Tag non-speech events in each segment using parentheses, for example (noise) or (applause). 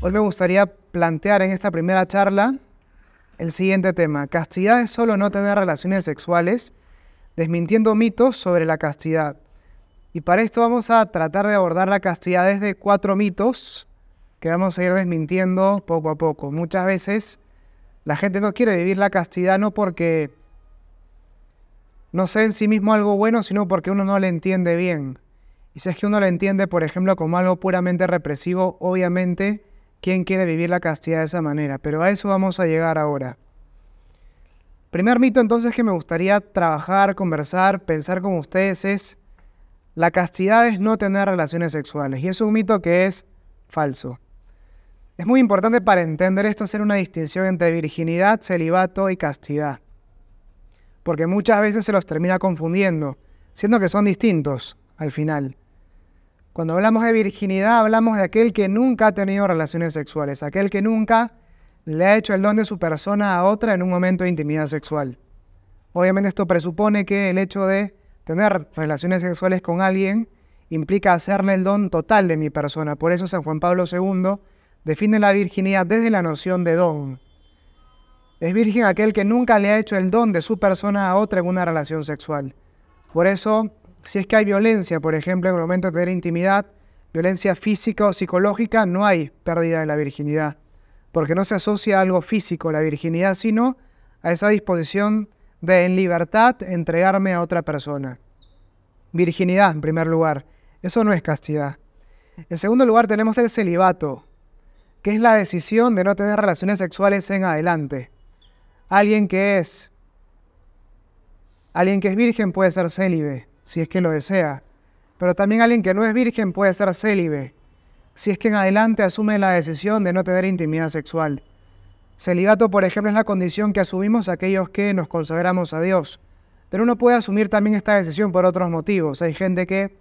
Hoy me gustaría plantear en esta primera charla el siguiente tema. Castidad es solo no tener relaciones sexuales, desmintiendo mitos sobre la castidad. Y para esto vamos a tratar de abordar la castidad desde cuatro mitos que vamos a ir desmintiendo poco a poco. Muchas veces la gente no quiere vivir la castidad no porque no sé en sí mismo algo bueno, sino porque uno no le entiende bien. Y si es que uno le entiende, por ejemplo, como algo puramente represivo, obviamente, ¿quién quiere vivir la castidad de esa manera? Pero a eso vamos a llegar ahora. Primer mito entonces que me gustaría trabajar, conversar, pensar con ustedes es, la castidad es no tener relaciones sexuales. Y es un mito que es falso. Es muy importante para entender esto hacer una distinción entre virginidad, celibato y castidad. Porque muchas veces se los termina confundiendo, siendo que son distintos al final. Cuando hablamos de virginidad hablamos de aquel que nunca ha tenido relaciones sexuales, aquel que nunca le ha hecho el don de su persona a otra en un momento de intimidad sexual. Obviamente esto presupone que el hecho de tener relaciones sexuales con alguien implica hacerle el don total de mi persona. Por eso San Juan Pablo II define la virginidad desde la noción de don. Es virgen aquel que nunca le ha hecho el don de su persona a otra en una relación sexual. Por eso, si es que hay violencia, por ejemplo, en el momento de tener intimidad, violencia física o psicológica, no hay pérdida de la virginidad, porque no se asocia a algo físico la virginidad, sino a esa disposición de en libertad entregarme a otra persona. Virginidad, en primer lugar. Eso no es castidad. En segundo lugar tenemos el celibato, que es la decisión de no tener relaciones sexuales en adelante. Alguien que es alguien que es virgen puede ser célibe, si es que lo desea, pero también alguien que no es virgen puede ser célibe, si es que en adelante asume la decisión de no tener intimidad sexual. Celibato, por ejemplo, es la condición que asumimos aquellos que nos consagramos a Dios. Pero uno puede asumir también esta decisión por otros motivos. Hay gente que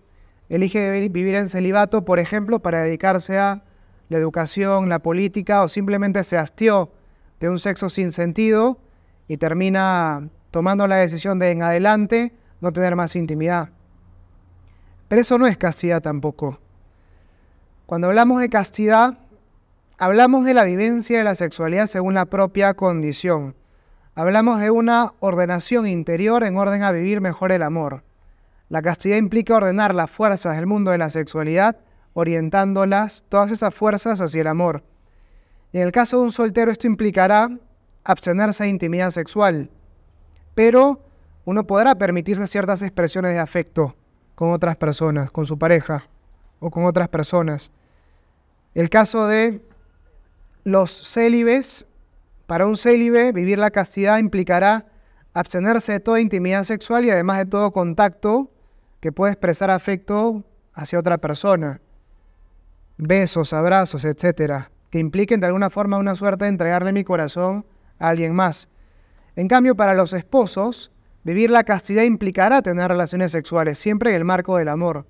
elige vivir en celibato, por ejemplo, para dedicarse a la educación, la política, o simplemente se hastió de un sexo sin sentido y termina tomando la decisión de en adelante no tener más intimidad. Pero eso no es castidad tampoco. Cuando hablamos de castidad, hablamos de la vivencia de la sexualidad según la propia condición. Hablamos de una ordenación interior en orden a vivir mejor el amor. La castidad implica ordenar las fuerzas del mundo de la sexualidad orientándolas, todas esas fuerzas hacia el amor. en el caso de un soltero esto implicará abstenerse de intimidad sexual, pero uno podrá permitirse ciertas expresiones de afecto con otras personas, con su pareja o con otras personas. El caso de los célibes, para un célibe vivir la castidad implicará abstenerse de toda intimidad sexual y además de todo contacto que puede expresar afecto hacia otra persona besos, abrazos, etcétera, que impliquen de alguna forma una suerte de entregarle mi corazón alguien más. En cambio, para los esposos, vivir la castidad implicará tener relaciones sexuales, siempre en el marco del amor.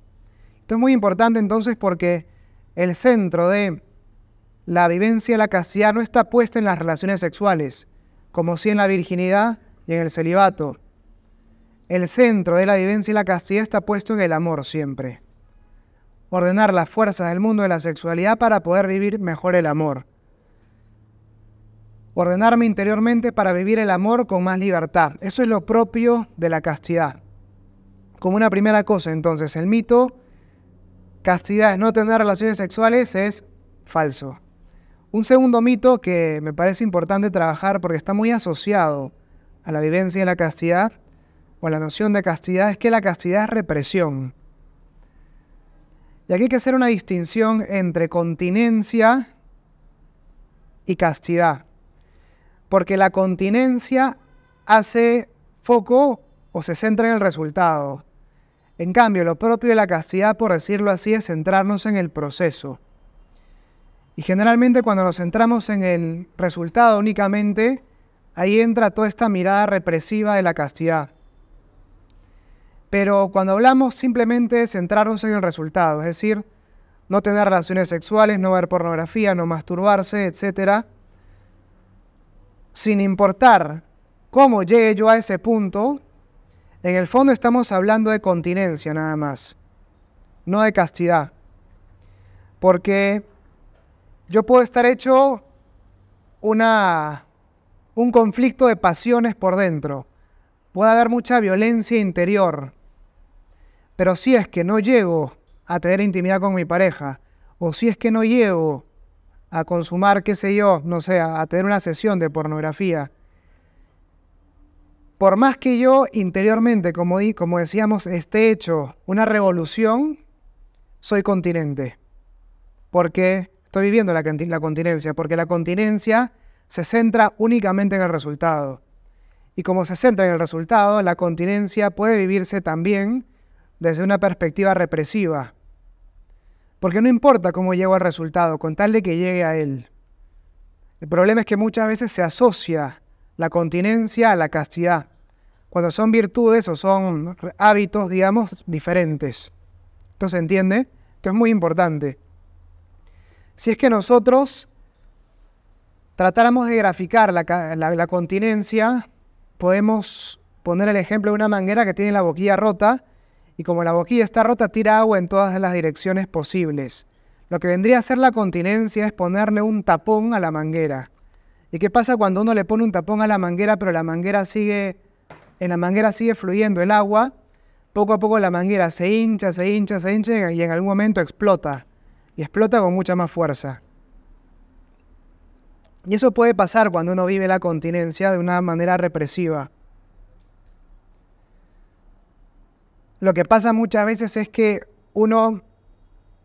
Esto es muy importante entonces porque el centro de la vivencia de la castidad no está puesta en las relaciones sexuales, como si en la virginidad y en el celibato. El centro de la vivencia y la castidad está puesto en el amor siempre ordenar las fuerzas del mundo de la sexualidad para poder vivir mejor el amor. Ordenarme interiormente para vivir el amor con más libertad. Eso es lo propio de la castidad. Como una primera cosa, entonces, el mito, castidad es no tener relaciones sexuales, es falso. Un segundo mito que me parece importante trabajar porque está muy asociado a la vivencia de la castidad o a la noción de castidad es que la castidad es represión. Y aquí hay que hacer una distinción entre continencia y castidad. Porque la continencia hace foco o se centra en el resultado. En cambio, lo propio de la castidad, por decirlo así, es centrarnos en el proceso. Y generalmente cuando nos centramos en el resultado únicamente, ahí entra toda esta mirada represiva de la castidad. Pero cuando hablamos simplemente centrarnos en el resultado, es decir, no tener relaciones sexuales, no ver pornografía, no masturbarse, etc. Sin importar cómo llegue yo a ese punto, En el fondo estamos hablando de continencia nada más, no de castidad. Porque yo puedo estar hecho una, un conflicto de pasiones por dentro. Puede haber mucha violencia interior. Pero si es que no llego a tener intimidad con mi pareja, o si es que no llego a consumar, qué sé yo, no sé, a tener una sesión de pornografía, por más que yo interiormente, como, di, como decíamos, esté hecho una revolución, soy continente. Porque estoy viviendo la, la continencia, porque la continencia se centra únicamente en el resultado. Y como se centra en el resultado, la continencia puede vivirse también desde una perspectiva represiva. Porque no importa cómo llego al resultado, con tal de que llegue a él. El problema es que muchas veces se asocia la continencia a la castidad, cuando son virtudes o son hábitos, digamos, diferentes. ¿Esto se entiende? Esto es muy importante. Si es que nosotros tratáramos de graficar la, la continencia, podemos poner el ejemplo de una manguera que tiene la boquilla rota y como la boquilla está rota, tira agua en todas las direcciones posibles. Lo que vendría a ser la continencia es ponerle un tapón a la manguera. ¿Y qué pasa cuando uno le pone un tapón a la manguera, pero la manguera sigue, en la manguera sigue fluyendo el agua? Poco a poco la manguera se hincha, se hincha, se hincha y en algún momento explota. Y explota con mucha más fuerza. Y eso puede pasar cuando uno vive la continencia de una manera represiva. Lo que pasa muchas veces es que uno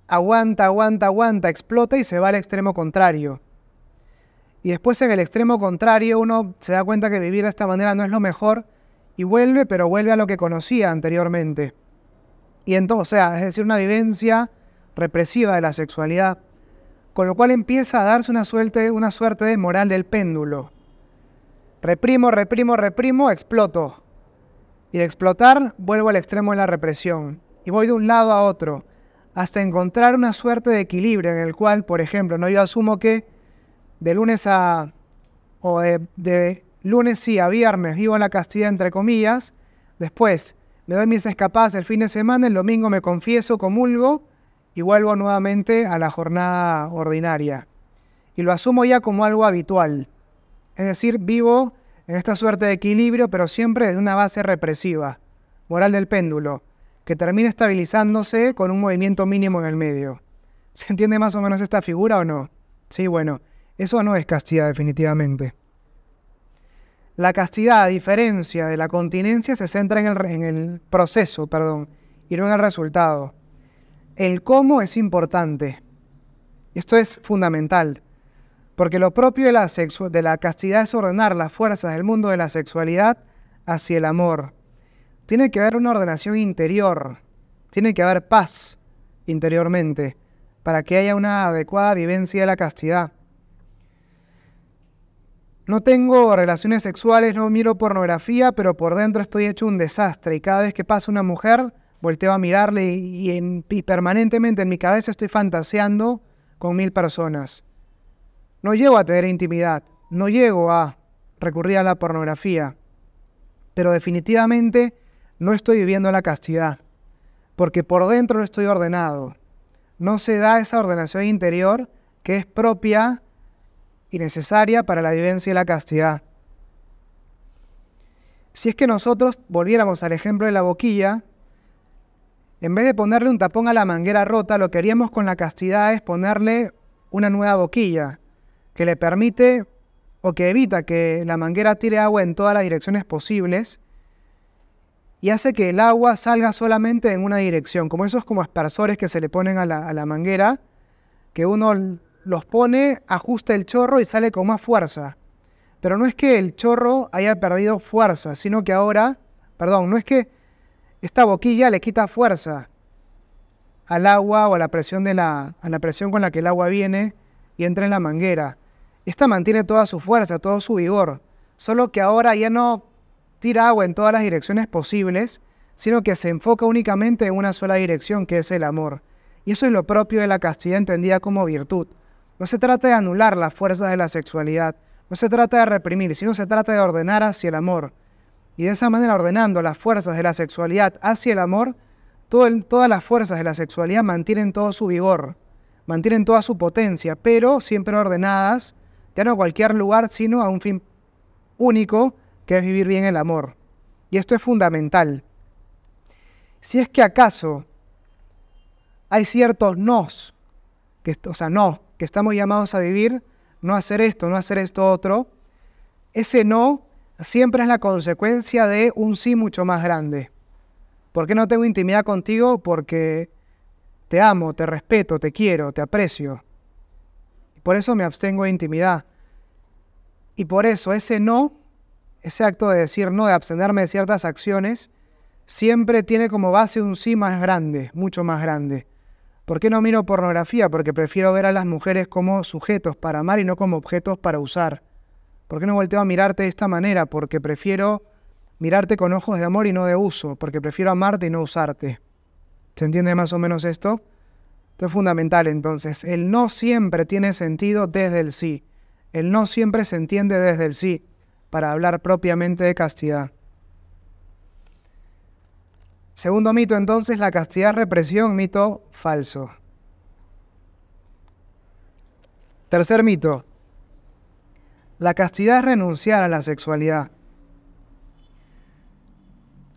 aguanta, aguanta, aguanta, explota y se va al extremo contrario. Y después en el extremo contrario uno se da cuenta que vivir de esta manera no es lo mejor y vuelve, pero vuelve a lo que conocía anteriormente. Y entonces, o sea, es decir, una vivencia represiva de la sexualidad, con lo cual empieza a darse una suerte, una suerte de moral del péndulo. Reprimo, reprimo, reprimo, exploto. Y de explotar vuelvo al extremo de la represión y voy de un lado a otro hasta encontrar una suerte de equilibrio en el cual, por ejemplo, no yo asumo que de lunes a o de, lunes sí a viernes vivo en la castidad entre comillas, después me doy mis escapadas el fin de semana, el domingo me confieso, comulgo y vuelvo nuevamente a la jornada ordinaria. Y lo asumo ya como algo habitual. Es decir, vivo esta suerte de equilibrio, pero siempre desde una base represiva, moral del péndulo, que termina estabilizándose con un movimiento mínimo en el medio. (laughs) ¿Se entiende más o menos esta figura o no? Sí, bueno, eso no es castidad definitivamente. La castidad, a diferencia de la continencia, se centra en el, en el proceso, perdón, y no en el resultado. El cómo es importante. Esto es fundamental. Porque lo propio de la, castidad es ordenar las fuerzas del mundo de la sexualidad hacia el amor. Tiene que haber una ordenación interior, tiene que haber paz interiormente para que haya una adecuada vivencia de la castidad. No tengo relaciones sexuales, no miro pornografía, pero por dentro estoy hecho un desastre y cada vez que pasa una mujer volteo a mirarle y, y permanentemente en mi cabeza estoy fantaseando con mil personas. No llego a tener intimidad, no llego a recurrir a la pornografía, pero definitivamente no estoy viviendo la castidad, porque por dentro no estoy ordenado. No se da esa ordenación interior que es propia y necesaria para la vivencia de la castidad. Si es que nosotros volviéramos al ejemplo de la boquilla, en vez de ponerle un tapón a la manguera rota, lo que haríamos con la castidad es ponerle una nueva boquilla, que le permite o que evita que la manguera tire agua en todas las direcciones posibles y hace que el agua salga solamente en una dirección, como esos como aspersores que se le ponen a la, a la manguera, que uno los pone, ajusta el chorro y sale con más fuerza. Pero no es que el chorro haya perdido fuerza, sino que ahora, perdón, no es que esta boquilla le quita fuerza al agua o a la presión, de la, a la presión con la que el agua viene y entra en la manguera, esta mantiene toda su fuerza, todo su vigor, solo que ahora ya no tira agua en todas las direcciones posibles, sino que se enfoca únicamente en una sola dirección, que es el amor. Y eso es lo propio de la castidad entendida como virtud. No se trata de anular las fuerzas de la sexualidad, no se trata de reprimir, sino se trata de ordenar hacia el amor. y de esa manera ordenando las fuerzas de la sexualidad hacia el amor, todas las fuerzas de la sexualidad mantienen todo su vigor, mantienen toda su potencia, pero siempre ordenadas, ya no a cualquier lugar, sino a un fin único, que es vivir bien el amor. Y esto es fundamental. Si es que acaso hay ciertos nos, que, o sea, no, que estamos llamados a vivir, no hacer esto, no hacer esto otro, ese no siempre es la consecuencia de un sí mucho más grande. ¿Por qué no tengo intimidad contigo? Porque te amo, te respeto, te quiero, te aprecio. Por eso me abstengo de intimidad. Y por eso ese no, ese acto de decir no, de abstenerme de ciertas acciones, siempre tiene como base un sí más grande, mucho más grande. ¿Por qué no miro pornografía? Porque prefiero ver a las mujeres como sujetos para amar y no como objetos para usar. ¿Por qué no volteo a mirarte de esta manera? Porque prefiero mirarte con ojos de amor y no de uso, porque prefiero amarte y no usarte. ¿Se entiende más o menos esto? Esto es fundamental entonces. El no siempre tiene sentido desde el sí. El no siempre se entiende desde el sí, para hablar propiamente de castidad. Segundo mito entonces, la castidad represión, mito falso. Tercer mito, la castidad es renunciar a la sexualidad.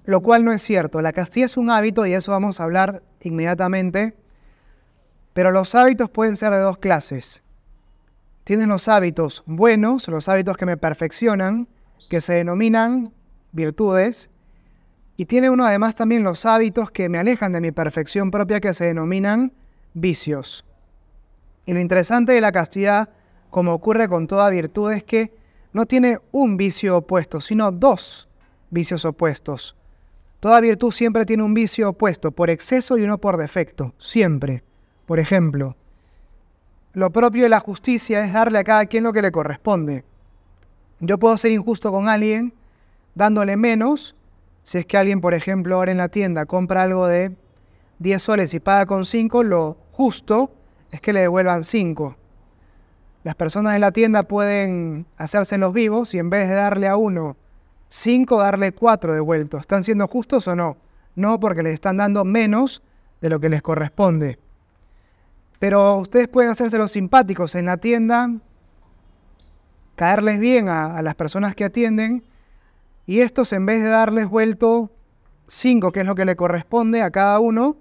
Lo cual no es cierto. La castidad es un hábito y eso vamos a hablar inmediatamente. Pero los hábitos pueden ser de dos clases. Tienen los hábitos buenos, los hábitos que me perfeccionan, que se denominan virtudes. Y tiene uno además también los hábitos que me alejan de mi perfección propia, que se denominan vicios. Y lo interesante de la castidad como ocurre con toda virtud, es que no tiene un vicio opuesto, sino dos vicios opuestos. Toda virtud siempre tiene un vicio opuesto, por exceso y uno por defecto, siempre. Por ejemplo, lo propio de la justicia es darle a cada quien lo que le corresponde. Yo puedo ser injusto con alguien dándole menos, si es que alguien, por ejemplo, ahora en la tienda compra algo de 10 soles y paga con 5, lo justo es que le devuelvan 5 las personas de la tienda pueden hacerse en los vivos y en vez de darle a uno cinco, darle cuatro devueltos. ¿Están siendo justos o no? No, porque les están dando menos de lo que les corresponde. Pero ustedes pueden hacerse los simpáticos en la tienda, caerles bien a, las personas que atienden, y estos en vez de darles vuelto cinco, que es lo que le corresponde a cada uno,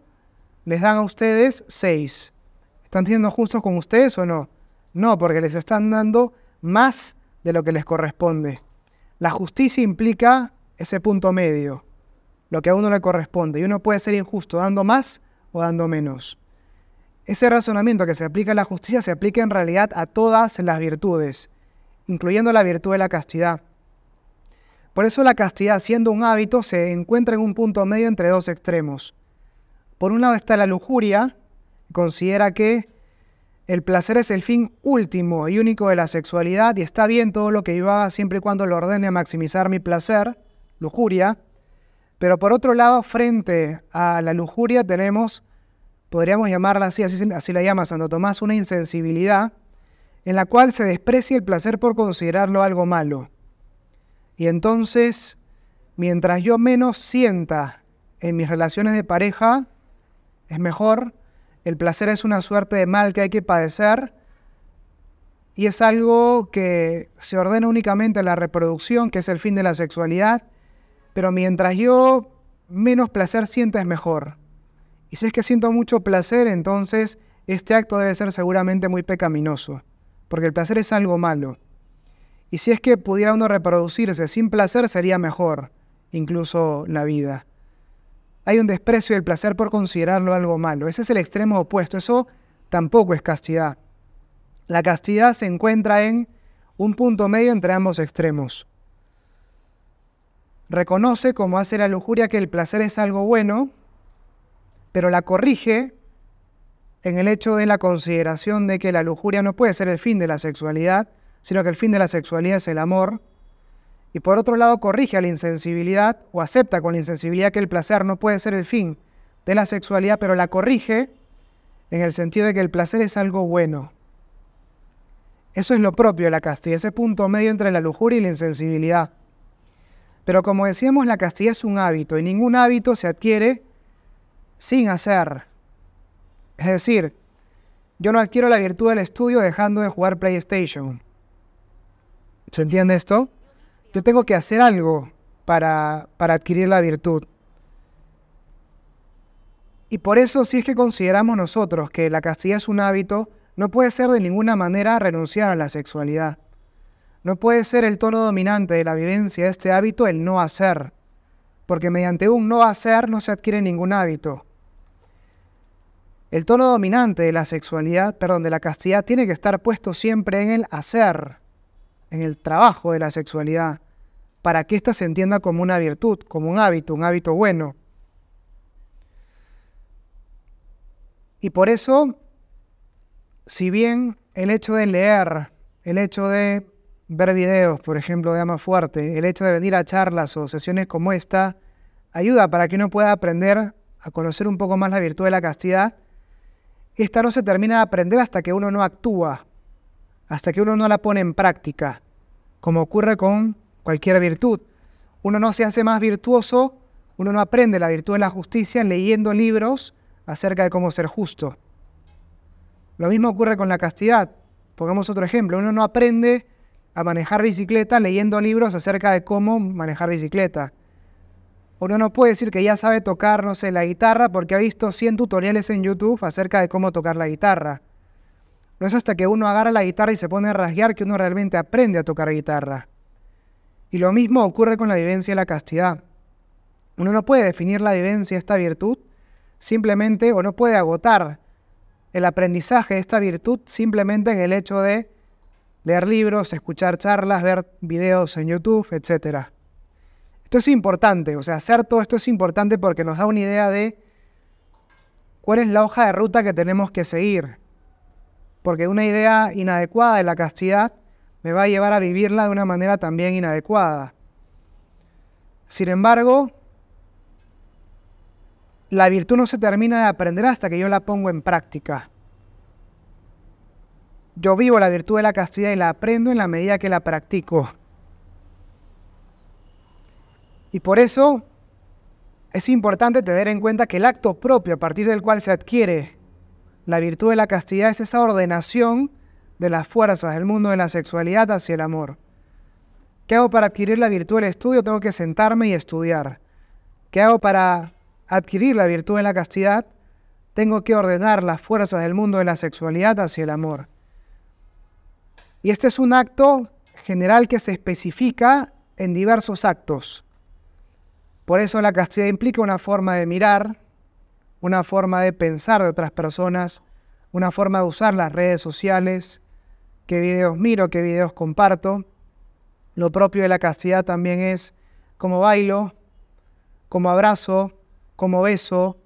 les dan a ustedes seis. ¿Están siendo justos con ustedes o no? No, porque les están dando más de lo que les corresponde. La justicia implica ese punto medio, lo que a uno le corresponde. Y uno puede ser injusto dando más o dando menos. Ese razonamiento que se aplica a la justicia se aplica en realidad a todas las virtudes, incluyendo la virtud de la castidad. Por eso la castidad, siendo un hábito, se encuentra en un punto medio entre dos extremos. Por un lado está la lujuria, considera que el placer es el fin último y único de la sexualidad y está bien todo lo que yo haga siempre y cuando lo ordene a maximizar mi placer, lujuria. Pero por otro lado, frente a la lujuria tenemos, podríamos llamarla así, así, la llama Santo Tomás, una insensibilidad en la cual se desprecia el placer por considerarlo algo malo. Y entonces, mientras yo menos sienta en mis relaciones de pareja, es mejor el placer es una suerte de mal que hay que padecer y es algo que se ordena únicamente a la reproducción, que es el fin de la sexualidad, pero mientras yo menos placer sienta es mejor. Y si es que siento mucho placer, entonces este acto debe ser seguramente muy pecaminoso, porque el placer es algo malo. Y si es que pudiera uno reproducirse sin placer, sería mejor, incluso la vida hay un desprecio del placer por considerarlo algo malo. Ese es el extremo opuesto. Eso tampoco es castidad. La castidad se encuentra en un punto medio entre ambos extremos. Reconoce, como hace la lujuria, que el placer es algo bueno, pero la corrige en el hecho de la consideración de que la lujuria no puede ser el fin de la sexualidad, sino que el fin de la sexualidad es el amor, y por otro lado corrige a la insensibilidad o acepta con la insensibilidad que el placer no puede ser el fin de la sexualidad, pero la corrige en el sentido de que el placer es algo bueno. Eso es lo propio de la castidad, ese punto medio entre la lujuria y la insensibilidad. Pero como decíamos, la castidad es un hábito y ningún hábito se adquiere sin hacer. Es decir, yo no adquiero la virtud del estudio dejando de jugar PlayStation. ¿Se entiende esto? Yo tengo que hacer algo para, para adquirir la virtud. Y por eso, si es que consideramos nosotros que la castidad es un hábito, no puede ser de ninguna manera renunciar a la sexualidad. No puede ser el tono dominante de la vivencia de este hábito el no hacer, porque mediante un no hacer no se adquiere ningún hábito. El tono dominante de la sexualidad, perdón, de la castidad tiene que estar puesto siempre en el hacer, en el trabajo de la sexualidad, para que ésta se entienda como una virtud, como un hábito, un hábito bueno. Y por eso, si bien el hecho de leer, el hecho de ver videos, por ejemplo, de Ama Fuerte, el hecho de venir a charlas o sesiones como esta, ayuda para que uno pueda aprender a conocer un poco más la virtud de la castidad, esta no se termina de aprender hasta que uno no actúa, hasta que uno no la pone en práctica, como ocurre con cualquier virtud. Uno no se hace más virtuoso, uno no aprende la virtud de la justicia leyendo libros acerca de cómo ser justo. Lo mismo ocurre con la castidad. Pongamos otro ejemplo, uno no aprende a manejar bicicleta leyendo libros acerca de cómo manejar bicicleta. Uno no puede decir que ya sabe tocar, no sé, la guitarra porque ha visto 100 tutoriales en YouTube acerca de cómo tocar la guitarra. No es hasta que uno agarra la guitarra y se pone a rasguear que uno realmente aprende a tocar guitarra. Y lo mismo ocurre con la vivencia y la castidad. Uno no puede definir la vivencia, esta virtud, simplemente, o no puede agotar el aprendizaje de esta virtud simplemente en el hecho de leer libros, escuchar charlas, ver videos en YouTube, etc. Esto es importante, o sea, hacer todo esto es importante porque nos da una idea de cuál es la hoja de ruta que tenemos que seguir. Porque una idea inadecuada de la castidad me va a llevar a vivirla de una manera también inadecuada. Sin embargo, la virtud no se termina de aprender hasta que yo la pongo en práctica. Yo vivo la virtud de la castidad y la aprendo en la medida que la practico. Y por eso es importante tener en cuenta que el acto propio a partir del cual se adquiere la virtud de la castidad es esa ordenación de las fuerzas del mundo de la sexualidad hacia el amor. ¿Qué hago para adquirir la virtud del estudio? Tengo que sentarme y estudiar. ¿Qué hago para adquirir la virtud de la castidad? Tengo que ordenar las fuerzas del mundo de la sexualidad hacia el amor. Y este es un acto general que se especifica en diversos actos. Por eso la castidad implica una forma de mirar, una forma de pensar de otras personas, una forma de usar las redes sociales, qué videos miro, qué videos comparto. Lo propio de la castidad también es cómo bailo, cómo abrazo, cómo beso,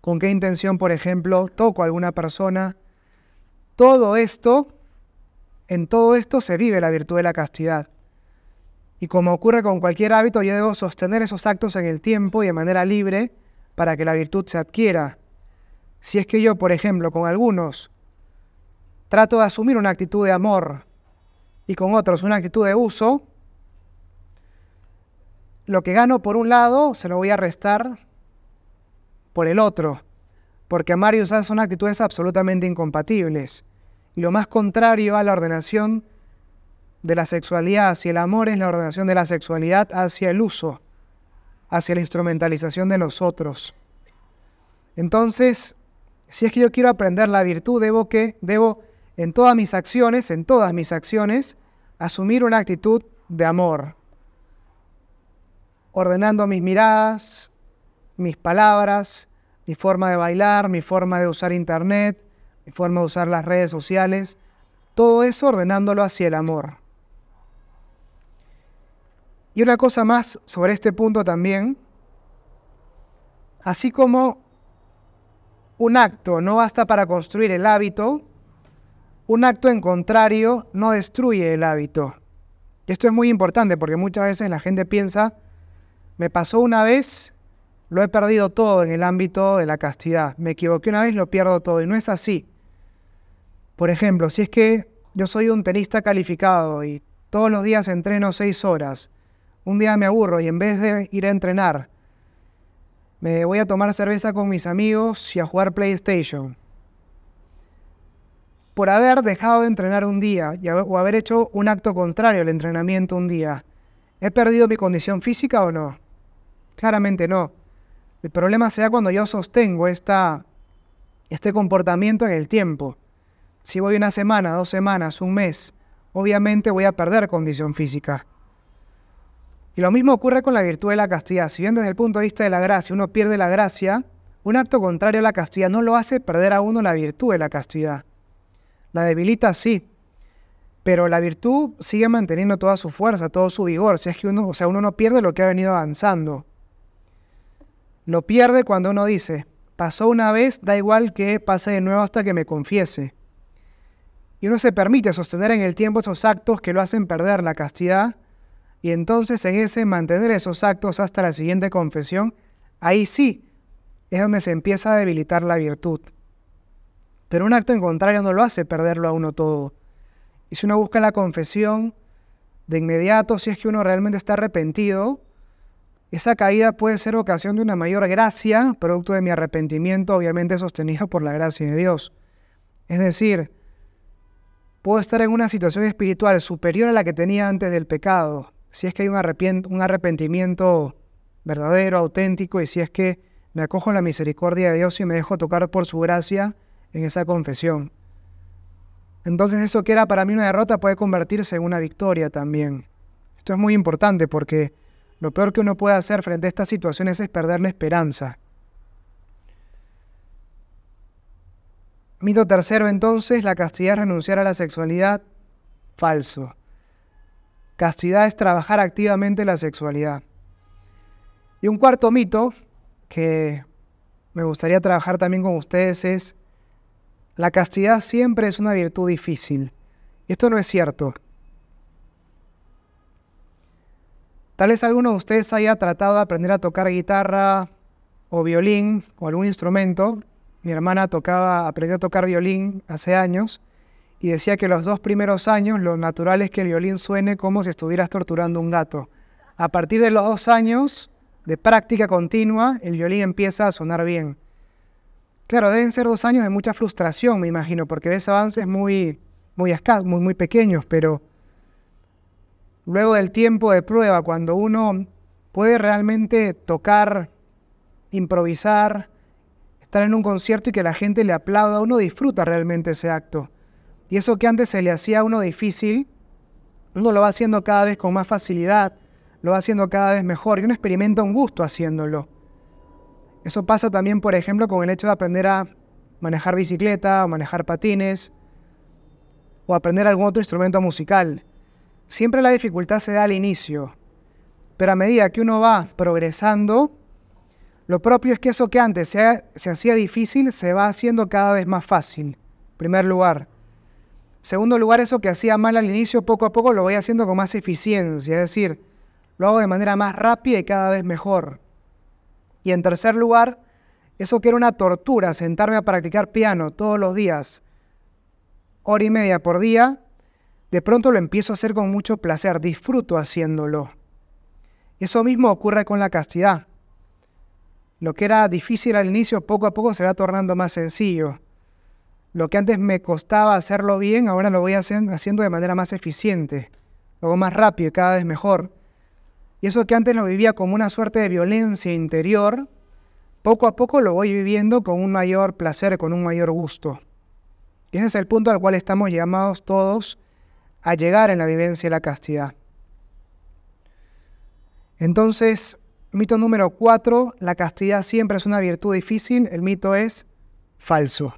con qué intención, por ejemplo, toco a alguna persona. Todo esto en todo esto se vive la virtud de la castidad. Y como ocurre con cualquier hábito, yo debo sostener esos actos en el tiempo y de manera libre para que la virtud se adquiera. Si es que yo, por ejemplo, con algunos trato de asumir una actitud de amor y con otros una actitud de uso, lo que gano por un lado se lo voy a restar por el otro, porque amar y usar son actitudes absolutamente incompatibles. Y lo más contrario a la ordenación de la sexualidad hacia el amor es la ordenación de la sexualidad hacia el uso, hacia la instrumentalización de los otros. Entonces, si es que yo quiero aprender la virtud, debo que debo en todas mis acciones, en todas mis acciones, asumir una actitud de amor, ordenando mis miradas, mis palabras, mi forma de bailar, mi forma de usar internet, mi forma de usar las redes sociales, todo eso ordenándolo hacia el amor. Y una cosa más sobre este punto también, así como un acto no basta para construir el hábito, un acto en contrario no destruye el hábito. Y esto es muy importante porque muchas veces la gente piensa, me pasó una vez, lo he perdido todo en el ámbito de la castidad, me equivoqué una vez, lo pierdo todo, y no es así. Por ejemplo, si es que yo soy un tenista calificado y todos los días entreno seis horas, un día me aburro y en vez de ir a entrenar, me voy a tomar cerveza con mis amigos y a jugar PlayStation. Por haber dejado de entrenar un día o haber hecho un acto contrario al entrenamiento un día, ¿he perdido mi condición física o no? Claramente no. El problema sea cuando yo sostengo esta, este comportamiento en el tiempo. Si voy una semana, dos semanas, un mes, obviamente voy a perder condición física. Y lo mismo ocurre con la virtud de la castidad. Si bien desde el punto de vista de la gracia uno pierde la gracia, un acto contrario a la castidad no lo hace perder a uno la virtud de la castidad. La debilita sí, pero la virtud sigue manteniendo toda su fuerza, todo su vigor. Si es que uno, o sea, uno no pierde lo que ha venido avanzando. Lo pierde cuando uno dice, pasó una vez, da igual que pase de nuevo hasta que me confiese. Y uno se permite sostener en el tiempo esos actos que lo hacen perder la castidad y entonces en ese mantener esos actos hasta la siguiente confesión, ahí sí es donde se empieza a debilitar la virtud. Pero un acto en contrario no lo hace perderlo a uno todo. Y si uno busca la confesión, de inmediato, si es que uno realmente está arrepentido, esa caída puede ser ocasión de una mayor gracia, producto de mi arrepentimiento, obviamente sostenido por la gracia de Dios. Es decir, puedo estar en una situación espiritual superior a la que tenía antes del pecado, si es que hay un, arrepentimiento verdadero, auténtico, y si es que me acojo en la misericordia de Dios y me dejo tocar por su gracia en esa confesión. Entonces eso que era para mí una derrota puede convertirse en una victoria también. Esto es muy importante porque lo peor que uno puede hacer frente a estas situaciones es perder la esperanza. Mito tercero entonces, la castidad es renunciar a la sexualidad. Falso. Castidad es trabajar activamente la sexualidad. Y un cuarto mito que me gustaría trabajar también con ustedes es, la castidad siempre es una virtud difícil. Y esto no es cierto. Tal vez alguno de ustedes haya tratado de aprender a tocar guitarra o violín o algún instrumento. Mi hermana tocaba, aprendió a tocar violín hace años y decía que los dos primeros años lo natural es que el violín suene como si estuvieras torturando un gato. A partir de los dos años de práctica continua, el violín empieza a sonar bien. Claro, deben ser dos años de mucha frustración, me imagino, porque ves avances muy, muy escasos, muy, muy pequeños, pero luego del tiempo de prueba, cuando uno puede realmente tocar, improvisar, estar en un concierto y que la gente le aplauda, uno disfruta realmente ese acto. Y eso que antes se le hacía a uno difícil, uno lo va haciendo cada vez con más facilidad, lo va haciendo cada vez mejor y uno experimenta un gusto haciéndolo. Eso pasa también, por ejemplo, con el hecho de aprender a manejar bicicleta o manejar patines o aprender algún otro instrumento musical. Siempre la dificultad se da al inicio, pero a medida que uno va progresando, lo propio es que eso que antes se, se hacía difícil se va haciendo cada vez más fácil. En primer lugar. Segundo lugar, eso que hacía mal al inicio, poco a poco lo voy haciendo con más eficiencia, es decir, lo hago de manera más rápida y cada vez mejor. Y en tercer lugar, eso que era una tortura, sentarme a practicar piano todos los días, hora y media por día, de pronto lo empiezo a hacer con mucho placer, disfruto haciéndolo. Eso mismo ocurre con la castidad. Lo que era difícil al inicio, poco a poco se va tornando más sencillo. Lo que antes me costaba hacerlo bien, ahora lo voy haciendo de manera más eficiente, luego más rápido y cada vez mejor. Y eso que antes lo vivía como una suerte de violencia interior, poco a poco lo voy viviendo con un mayor placer, con un mayor gusto. Y ese es el punto al cual estamos llamados todos a llegar en la vivencia de la castidad. Entonces, mito número cuatro, la castidad siempre es una virtud difícil, el mito es falso.